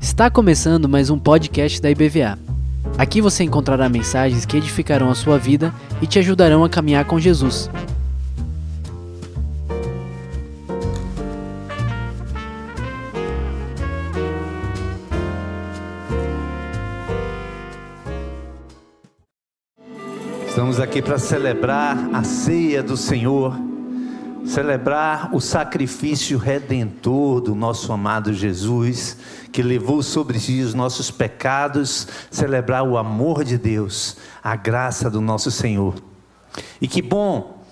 Está começando mais um podcast da IBVA. Aqui você encontrará mensagens que edificarão a sua vida e te ajudarão a caminhar com Jesus. Estamos aqui para celebrar a ceia do Senhor, celebrar o sacrifício redentor do nosso amado Jesus, que levou sobre si os nossos pecados, celebrar o amor de Deus, a graça do nosso Senhor. E que bom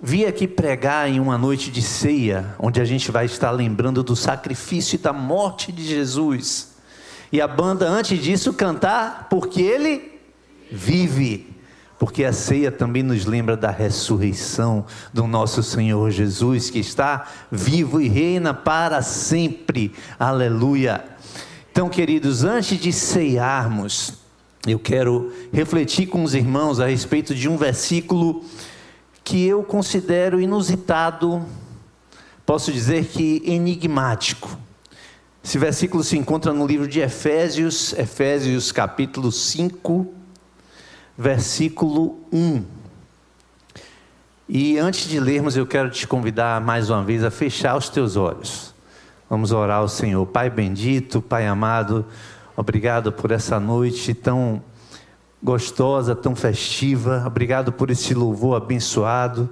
vir aqui pregar em uma noite de ceia, onde a gente vai estar lembrando do sacrifício e da morte de Jesus. E a banda, antes disso, cantar, porque Ele vive porque a ceia também nos lembra da ressurreição do nosso Senhor Jesus, que está vivo e reina para sempre. Aleluia. Então, queridos, antes de ceiarmos, eu quero refletir com os irmãos a respeito de um versículo que eu considero inusitado, posso dizer que enigmático. Esse versículo se encontra no livro de Efésios, Efésios capítulo 5, versículo 1. E antes de lermos, eu quero te convidar mais uma vez a fechar os teus olhos. Vamos orar ao Senhor. Pai bendito, Pai amado, obrigado por essa noite tão gostosa, tão festiva. Obrigado por esse louvor abençoado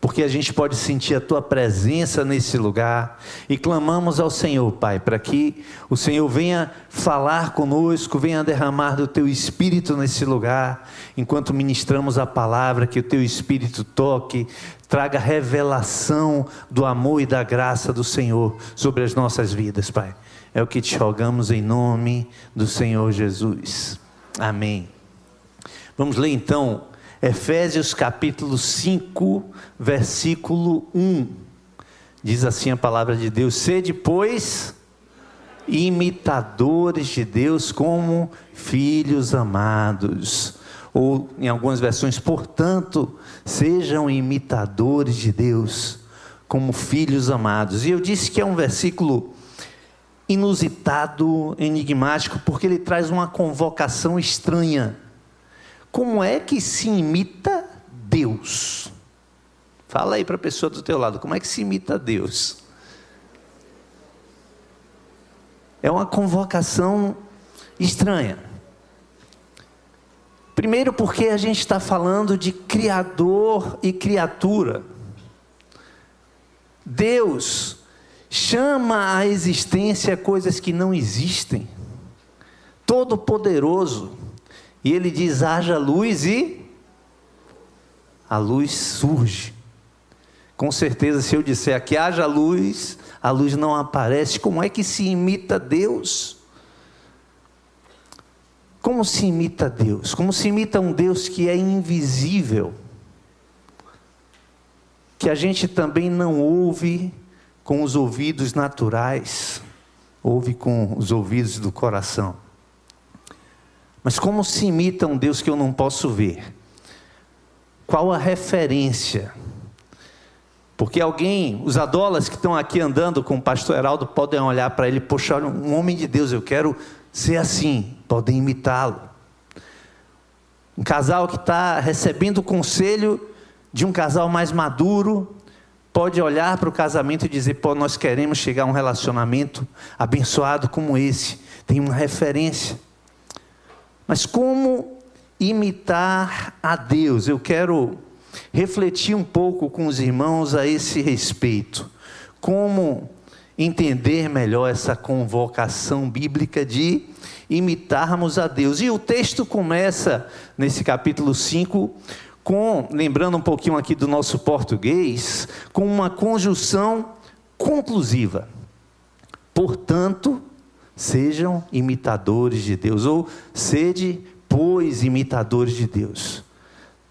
porque a gente pode sentir a tua presença nesse lugar e clamamos ao Senhor, Pai, para que o Senhor venha falar conosco, venha derramar do teu espírito nesse lugar, enquanto ministramos a palavra, que o teu espírito toque, traga revelação do amor e da graça do Senhor sobre as nossas vidas, Pai. É o que te rogamos em nome do Senhor Jesus. Amém. Vamos ler então Efésios capítulo 5, versículo 1. Diz assim a palavra de Deus: Sede, pois, imitadores de Deus como filhos amados. Ou em algumas versões, portanto, sejam imitadores de Deus como filhos amados. E eu disse que é um versículo inusitado, enigmático, porque ele traz uma convocação estranha como é que se imita Deus? Fala aí para a pessoa do teu lado, como é que se imita Deus? É uma convocação estranha. Primeiro, porque a gente está falando de Criador e criatura. Deus chama à existência coisas que não existem. Todo-Poderoso e ele diz: haja luz e a luz surge. Com certeza, se eu disser que haja luz, a luz não aparece. Como é que se imita Deus? Como se imita Deus? Como se imita um Deus que é invisível, que a gente também não ouve com os ouvidos naturais, ouve com os ouvidos do coração. Mas como se imita um Deus que eu não posso ver? Qual a referência? Porque alguém, os adolas que estão aqui andando com o pastor Heraldo, podem olhar para ele, poxa, um homem de Deus, eu quero ser assim, podem imitá-lo. Um casal que está recebendo o conselho de um casal mais maduro, pode olhar para o casamento e dizer: pô, nós queremos chegar a um relacionamento abençoado como esse. Tem uma referência. Mas como imitar a Deus? Eu quero refletir um pouco com os irmãos a esse respeito. Como entender melhor essa convocação bíblica de imitarmos a Deus. E o texto começa nesse capítulo 5 com, lembrando um pouquinho aqui do nosso português, com uma conjunção conclusiva. Portanto, Sejam imitadores de Deus, ou sede, pois, imitadores de Deus.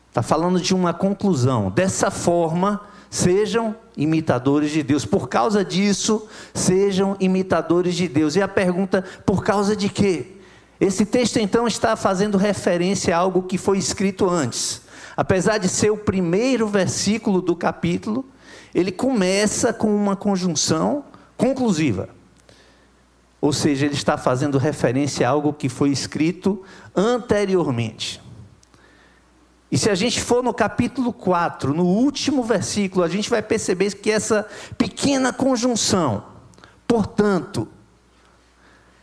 Está falando de uma conclusão. Dessa forma, sejam imitadores de Deus. Por causa disso, sejam imitadores de Deus. E a pergunta, por causa de quê? Esse texto então está fazendo referência a algo que foi escrito antes. Apesar de ser o primeiro versículo do capítulo, ele começa com uma conjunção conclusiva. Ou seja, ele está fazendo referência a algo que foi escrito anteriormente. E se a gente for no capítulo 4, no último versículo, a gente vai perceber que essa pequena conjunção, portanto,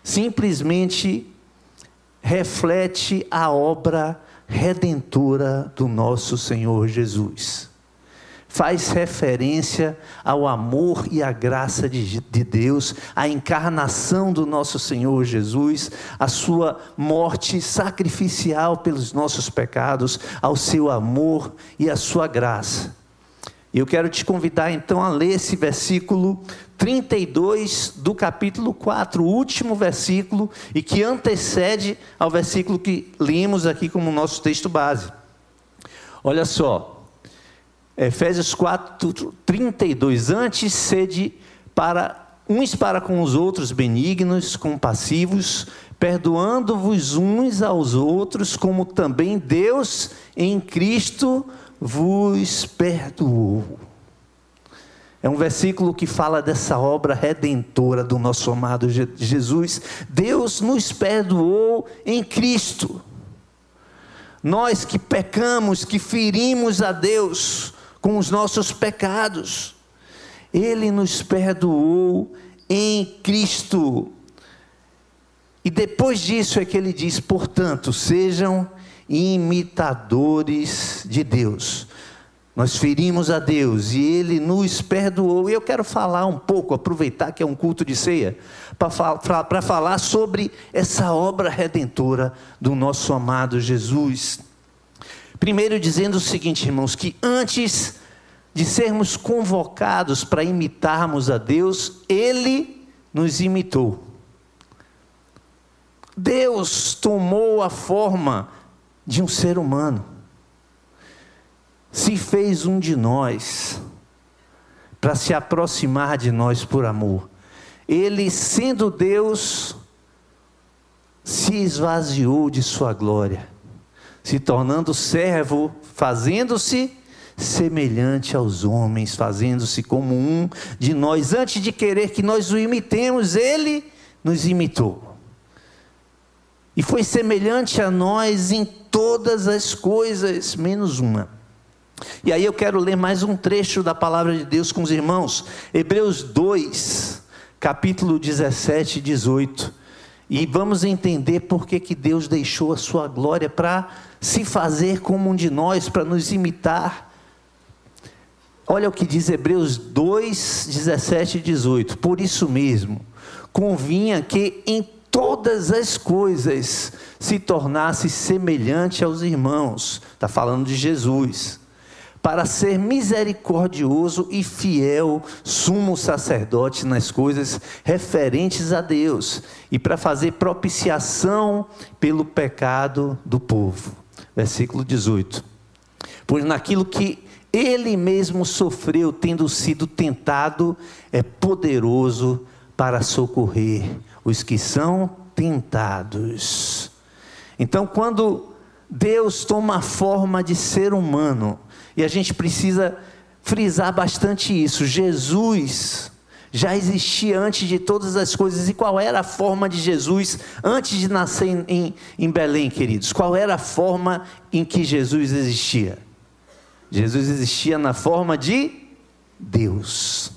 simplesmente reflete a obra redentora do nosso Senhor Jesus faz referência ao amor e à graça de, de, Deus, à encarnação do nosso Senhor Jesus, à sua morte sacrificial pelos nossos pecados, ao seu amor e à sua graça. E eu quero te convidar então a ler esse versículo 32 do capítulo 4, o último versículo, e que antecede ao versículo que lemos aqui como nosso texto base. Olha só, Efésios 4, 32. Antes, sede para uns para com os outros benignos, compassivos, perdoando-vos uns aos outros, como também Deus em Cristo vos perdoou. É um versículo que fala dessa obra redentora do nosso amado Jesus. Deus nos perdoou em Cristo. Nós que pecamos, que ferimos a Deus, com os nossos pecados. Ele nos perdoou em Cristo. E depois disso é que ele diz: portanto, sejam imitadores de Deus. Nós ferimos a Deus e Ele nos perdoou. E eu quero falar um pouco, aproveitar que é um culto de ceia, para falar sobre essa obra redentora do nosso amado Jesus. Primeiro, dizendo o seguinte, irmãos, que antes de sermos convocados para imitarmos a Deus, Ele nos imitou. Deus tomou a forma de um ser humano, se fez um de nós, para se aproximar de nós por amor. Ele, sendo Deus, se esvaziou de sua glória se tornando servo, fazendo-se semelhante aos homens, fazendo-se como um de nós. Antes de querer que nós o imitemos, ele nos imitou. E foi semelhante a nós em todas as coisas, menos uma. E aí eu quero ler mais um trecho da palavra de Deus com os irmãos. Hebreus 2, capítulo 17 e 18. E vamos entender por que, que Deus deixou a sua glória para se fazer como um de nós, para nos imitar. Olha o que diz Hebreus 2, 17 e 18. Por isso mesmo, convinha que em todas as coisas se tornasse semelhante aos irmãos. Está falando de Jesus para ser misericordioso e fiel sumo sacerdote nas coisas referentes a Deus e para fazer propiciação pelo pecado do povo. Versículo 18. Pois naquilo que ele mesmo sofreu, tendo sido tentado, é poderoso para socorrer os que são tentados. Então, quando Deus toma a forma de ser humano, e a gente precisa frisar bastante isso. Jesus já existia antes de todas as coisas. E qual era a forma de Jesus antes de nascer em, em, em Belém, queridos? Qual era a forma em que Jesus existia? Jesus existia na forma de Deus.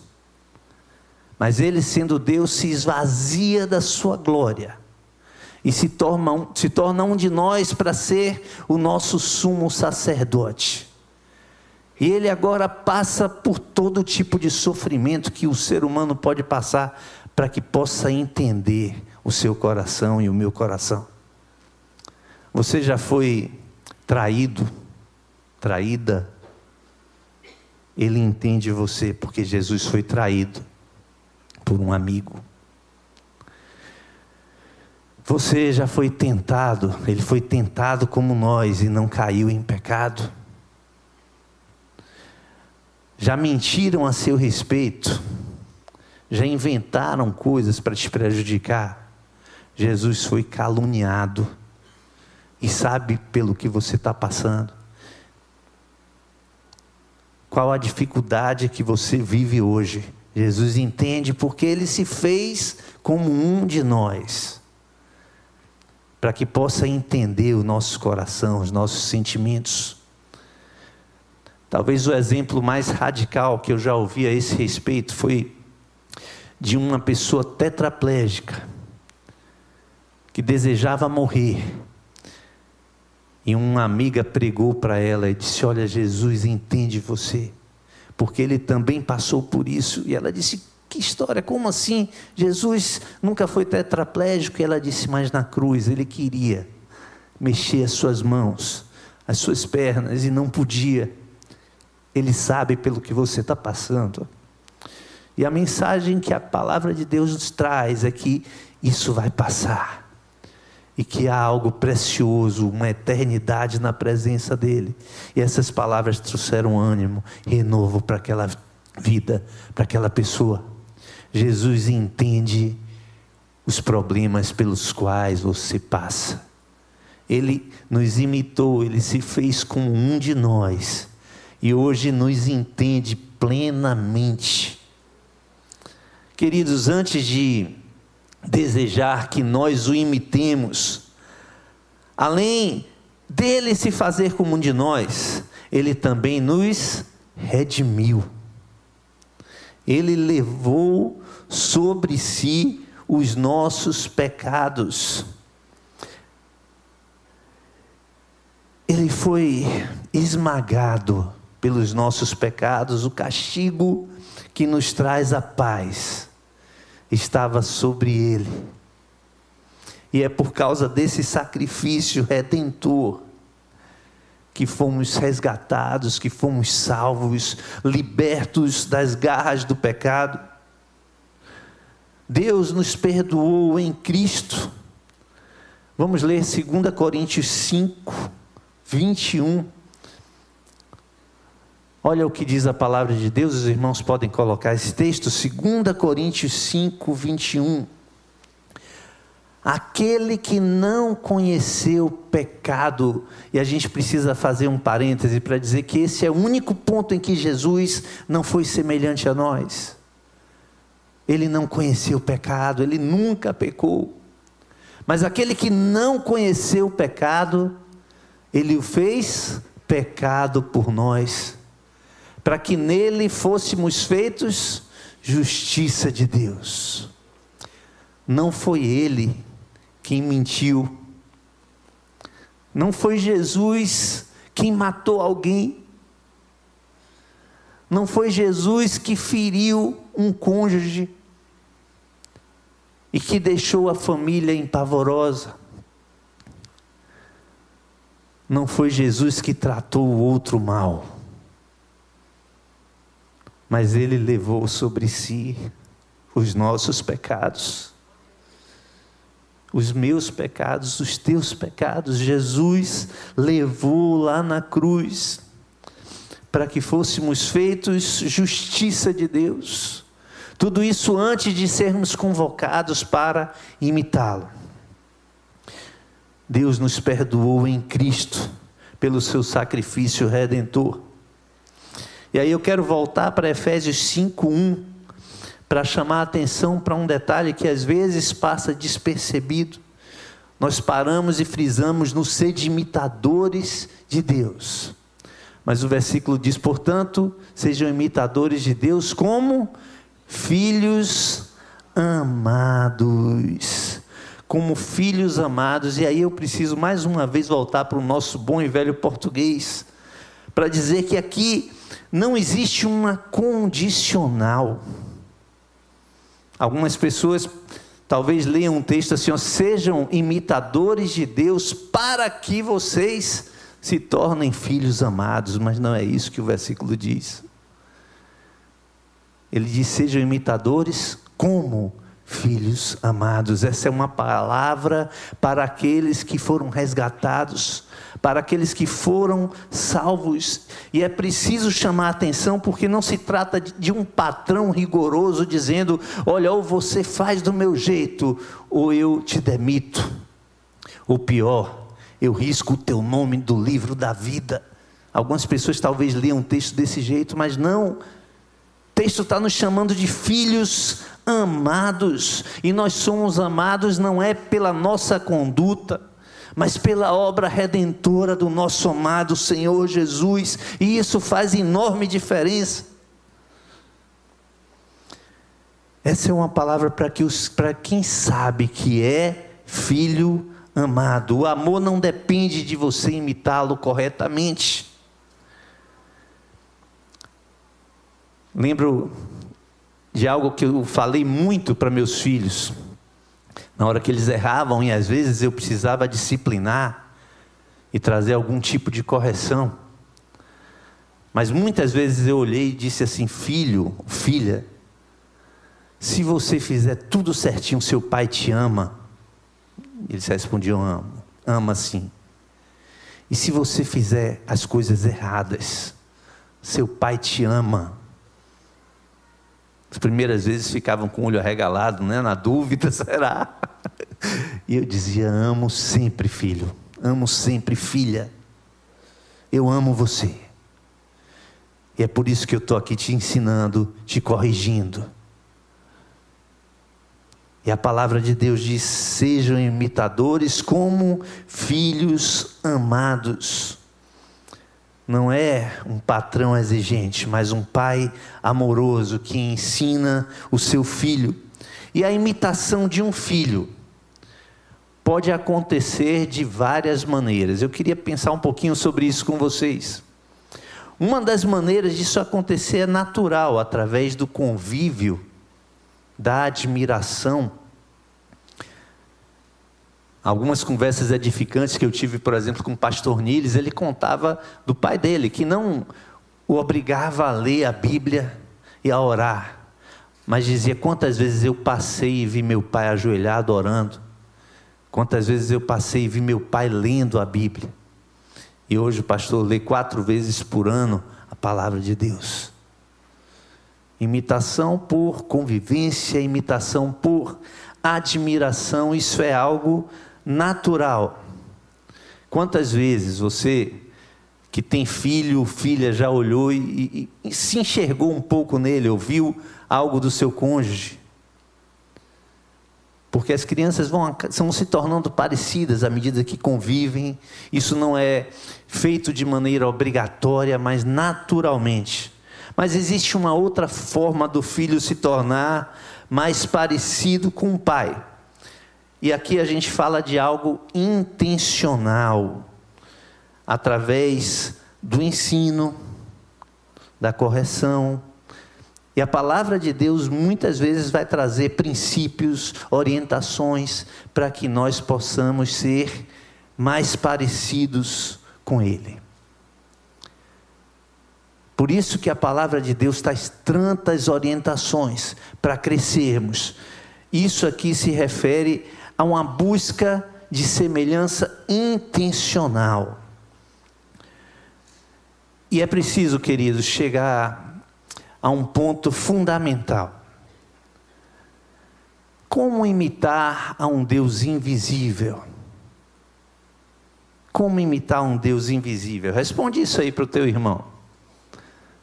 Mas ele, sendo Deus, se esvazia da sua glória e se torna se torna um de nós para ser o nosso sumo sacerdote. E ele agora passa por todo tipo de sofrimento que o ser humano pode passar para que possa entender o seu coração e o meu coração. Você já foi traído, traída? Ele entende você porque Jesus foi traído por um amigo. Você já foi tentado, ele foi tentado como nós e não caiu em pecado já mentiram a seu respeito, já inventaram coisas para te prejudicar. Jesus foi caluniado e sabe pelo que você está passando. qual a dificuldade que você vive hoje. Jesus entende porque ele se fez como um de nós, para que possa entender o nosso coração, os nossos sentimentos. Talvez o exemplo mais radical que eu já ouvi a esse respeito foi de uma pessoa tetraplégica que desejava morrer. E uma amiga pregou para ela e disse: Olha, Jesus entende você porque ele também passou por isso. E ela disse: Que história, como assim? Jesus nunca foi tetraplégico. E ela disse: Mas na cruz ele queria mexer as suas mãos, as suas pernas, e não podia. Ele sabe pelo que você está passando. E a mensagem que a palavra de Deus nos traz é que isso vai passar e que há algo precioso, uma eternidade na presença dele. E essas palavras trouxeram ânimo, renovo para aquela vida, para aquela pessoa. Jesus entende os problemas pelos quais você passa. Ele nos imitou, ele se fez como um de nós e hoje nos entende plenamente. Queridos, antes de desejar que nós o imitemos. Além dele se fazer como um de nós, ele também nos redimiu. Ele levou sobre si os nossos pecados. Ele foi esmagado pelos nossos pecados, o castigo que nos traz a paz estava sobre ele. E é por causa desse sacrifício redentor que fomos resgatados, que fomos salvos, libertos das garras do pecado. Deus nos perdoou em Cristo. Vamos ler 2 Coríntios 5, 21. Olha o que diz a palavra de Deus, os irmãos podem colocar esse texto, 2 Coríntios 5, 21. Aquele que não conheceu pecado, e a gente precisa fazer um parêntese para dizer que esse é o único ponto em que Jesus não foi semelhante a nós. Ele não conheceu pecado, ele nunca pecou. Mas aquele que não conheceu pecado, ele o fez pecado por nós para que nele fôssemos feitos justiça de Deus. Não foi ele quem mentiu, não foi Jesus quem matou alguém, não foi Jesus que feriu um cônjuge e que deixou a família empavorosa. Não foi Jesus que tratou o outro mal mas Ele levou sobre si os nossos pecados, os meus pecados, os teus pecados. Jesus levou lá na cruz, para que fôssemos feitos justiça de Deus. Tudo isso antes de sermos convocados para imitá-lo. Deus nos perdoou em Cristo, pelo seu sacrifício redentor. E aí eu quero voltar para Efésios 5:1 para chamar a atenção para um detalhe que às vezes passa despercebido. Nós paramos e frisamos no ser de imitadores de Deus. Mas o versículo diz, portanto, sejam imitadores de Deus como filhos amados. Como filhos amados, e aí eu preciso mais uma vez voltar para o nosso bom e velho português, para dizer que aqui não existe uma condicional. Algumas pessoas talvez leiam um texto assim: ó, sejam imitadores de Deus para que vocês se tornem filhos amados, mas não é isso que o versículo diz. Ele diz: sejam imitadores como filhos amados. Essa é uma palavra para aqueles que foram resgatados para aqueles que foram salvos. E é preciso chamar a atenção, porque não se trata de um patrão rigoroso dizendo: olha, ou você faz do meu jeito, ou eu te demito. Ou pior, eu risco o teu nome do livro da vida. Algumas pessoas talvez leiam um texto desse jeito, mas não. Texto está nos chamando de filhos amados, e nós somos amados não é pela nossa conduta, mas pela obra redentora do nosso amado Senhor Jesus, e isso faz enorme diferença. Essa é uma palavra para que para quem sabe que é filho amado. O amor não depende de você imitá-lo corretamente. Lembro de algo que eu falei muito para meus filhos. Na hora que eles erravam e às vezes eu precisava disciplinar e trazer algum tipo de correção. Mas muitas vezes eu olhei e disse assim: Filho, filha, se você fizer tudo certinho, seu pai te ama. Eles respondiam: Amo, ama sim. E se você fizer as coisas erradas, seu pai te ama. As primeiras vezes ficavam com o olho arregalado, né? na dúvida, será? E eu dizia: Amo sempre, filho. Amo sempre, filha. Eu amo você. E é por isso que eu estou aqui te ensinando, te corrigindo. E a palavra de Deus diz: sejam imitadores como filhos amados não é um patrão exigente, mas um pai amoroso que ensina o seu filho. E a imitação de um filho pode acontecer de várias maneiras. Eu queria pensar um pouquinho sobre isso com vocês. Uma das maneiras disso acontecer é natural, através do convívio, da admiração Algumas conversas edificantes que eu tive, por exemplo, com o pastor Niles, ele contava do pai dele, que não o obrigava a ler a Bíblia e a orar, mas dizia: quantas vezes eu passei e vi meu pai ajoelhado orando, quantas vezes eu passei e vi meu pai lendo a Bíblia. E hoje o pastor lê quatro vezes por ano a palavra de Deus. Imitação por convivência, imitação por admiração, isso é algo natural. Quantas vezes você que tem filho, filha, já olhou e, e, e, se enxergou um pouco nele, ouviu algo do seu cônjuge? Porque as crianças vão, vão se tornando parecidas à medida que convivem. Isso não é feito de maneira obrigatória, mas naturalmente. Mas existe uma outra forma do filho se tornar mais parecido com o pai. E aqui a gente fala de algo intencional, através do ensino, da correção. E a palavra de Deus muitas vezes vai trazer princípios, orientações, para que nós possamos ser mais parecidos com Ele. Por isso que a palavra de Deus traz tantas orientações para crescermos. Isso aqui se refere a uma busca de semelhança intencional. E é preciso, queridos, chegar a um ponto fundamental. Como imitar a um Deus invisível? Como imitar um Deus invisível? Responde isso aí para o teu irmão.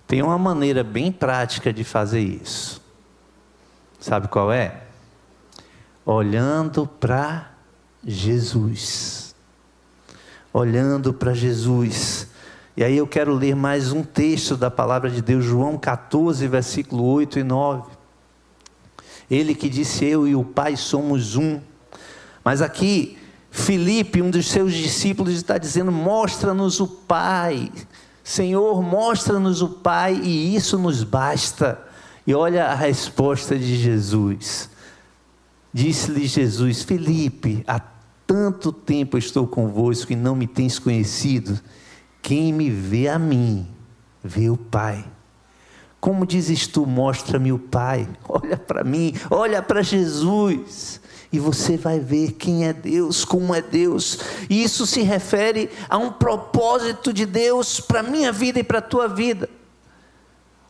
Tem uma maneira bem prática de fazer isso. Sabe qual é? Olhando para Jesus. Olhando para Jesus. E aí eu quero ler mais um texto da palavra de Deus, João 14, versículo 8 e 9. Ele que disse: Eu e o Pai somos um. Mas aqui, Felipe, um dos seus discípulos, está dizendo: Mostra-nos o Pai. Senhor, mostra-nos o Pai e isso nos basta. E olha a resposta de Jesus. Disse-lhe Jesus: Felipe, há tanto tempo estou convosco e não me tens conhecido. Quem me vê a mim, vê o Pai. Como dizes tu, mostra-me o Pai. Olha para mim, olha para Jesus. E você vai ver quem é Deus, como é Deus. E isso se refere a um propósito de Deus para a minha vida e para a tua vida.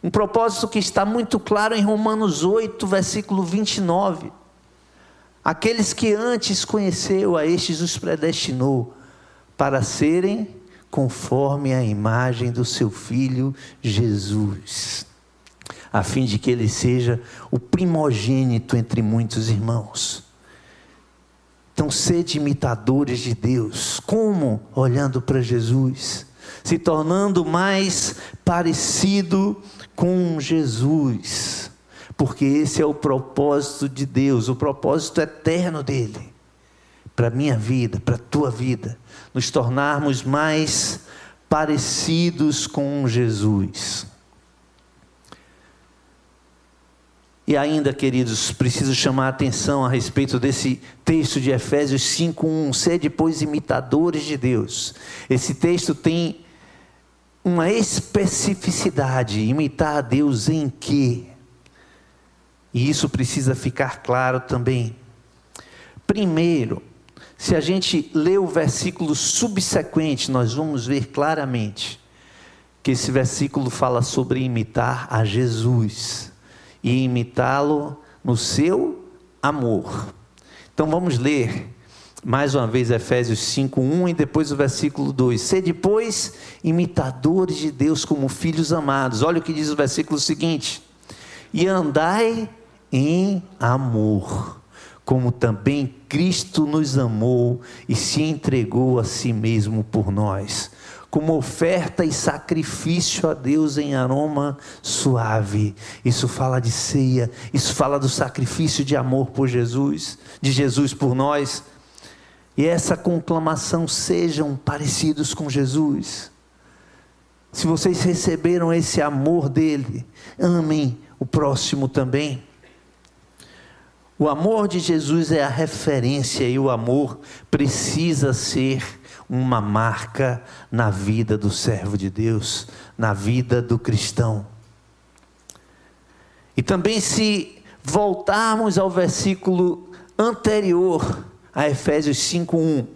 Um propósito que está muito claro em Romanos 8, versículo 29. Aqueles que antes conheceu, a estes os predestinou para serem conforme a imagem do seu filho Jesus, a fim de que ele seja o primogênito entre muitos irmãos. Então, sede imitadores de Deus. Como? Olhando para Jesus, se tornando mais parecido com Jesus, porque esse é o propósito de Deus, o propósito eterno dele, para a minha vida, para a tua vida, nos tornarmos mais parecidos com Jesus. E ainda, queridos, preciso chamar a atenção a respeito desse texto de Efésios 5:1, sede pois imitadores de Deus. Esse texto tem uma especificidade, imitar a Deus em quê? E isso precisa ficar claro também. Primeiro, se a gente lê o versículo subsequente, nós vamos ver claramente que esse versículo fala sobre imitar a Jesus e imitá-lo no seu amor. Então vamos ler mais uma vez Efésios 5:1 e depois o versículo 2. Ser depois imitadores de Deus como filhos amados. Olha o que diz o versículo seguinte: E andai em amor, como também Cristo nos amou e se entregou a si mesmo por nós como oferta e sacrifício a Deus em aroma suave. Isso fala de ceia, isso fala do sacrifício de amor por Jesus, de Jesus por nós. E essa conclamação sejam parecidos com Jesus. Se vocês receberam esse amor dele, amem o próximo também. O amor de Jesus é a referência e o amor precisa ser uma marca na vida do servo de Deus, na vida do cristão. E também, se voltarmos ao versículo anterior a Efésios 5:1,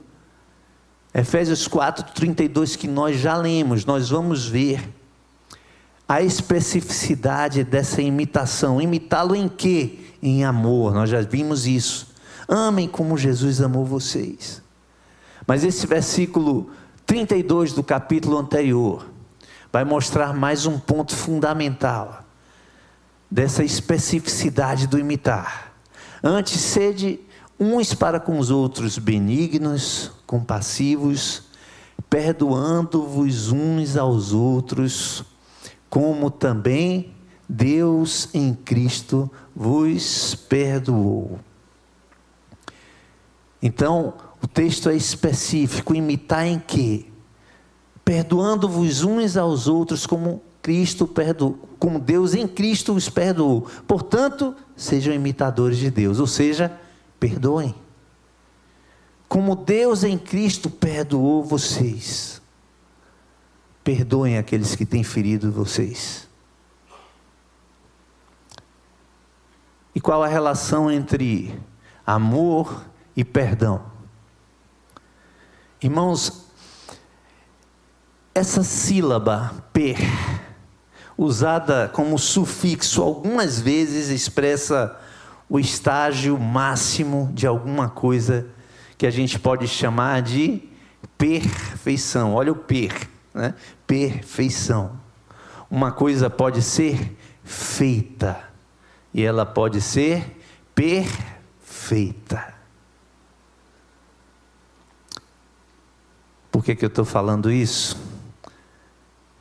Efésios 4:32 que nós já lemos, nós vamos ver a especificidade dessa imitação. Imitá-lo em quê? Em amor. Nós já vimos isso. Amem como Jesus amou vocês. Mas esse versículo 32 do capítulo anterior vai mostrar mais um ponto fundamental dessa especificidade do imitar. Antes, sede uns para com os outros benignos, compassivos, perdoando-vos uns aos outros, como também Deus em Cristo vos perdoou. Então, o texto é específico, imitar em quê? Perdoando-vos uns aos outros como Cristo perdoou, como Deus em Cristo os perdoou. Portanto, sejam imitadores de Deus, ou seja, perdoem. Como Deus em Cristo perdoou vocês. Perdoem aqueles que têm ferido vocês. E qual a relação entre amor e perdão? Irmãos, essa sílaba per, usada como sufixo, algumas vezes expressa o estágio máximo de alguma coisa que a gente pode chamar de perfeição. Olha o per, né? perfeição. Uma coisa pode ser feita e ela pode ser perfeita. Por que, que eu estou falando isso?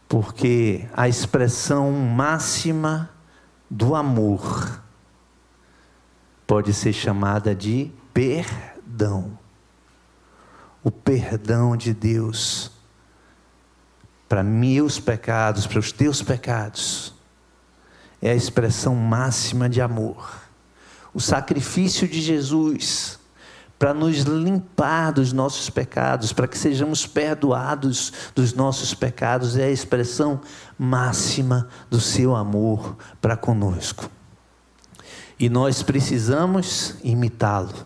Porque a expressão máxima do amor pode ser chamada de perdão. O perdão de Deus para meus pecados, para os teus pecados, é a expressão máxima de amor. O sacrifício de Jesus para nos limpar dos nossos pecados, para que sejamos perdoados dos nossos pecados, é a expressão máxima do seu amor para conosco. E nós precisamos imitá-lo.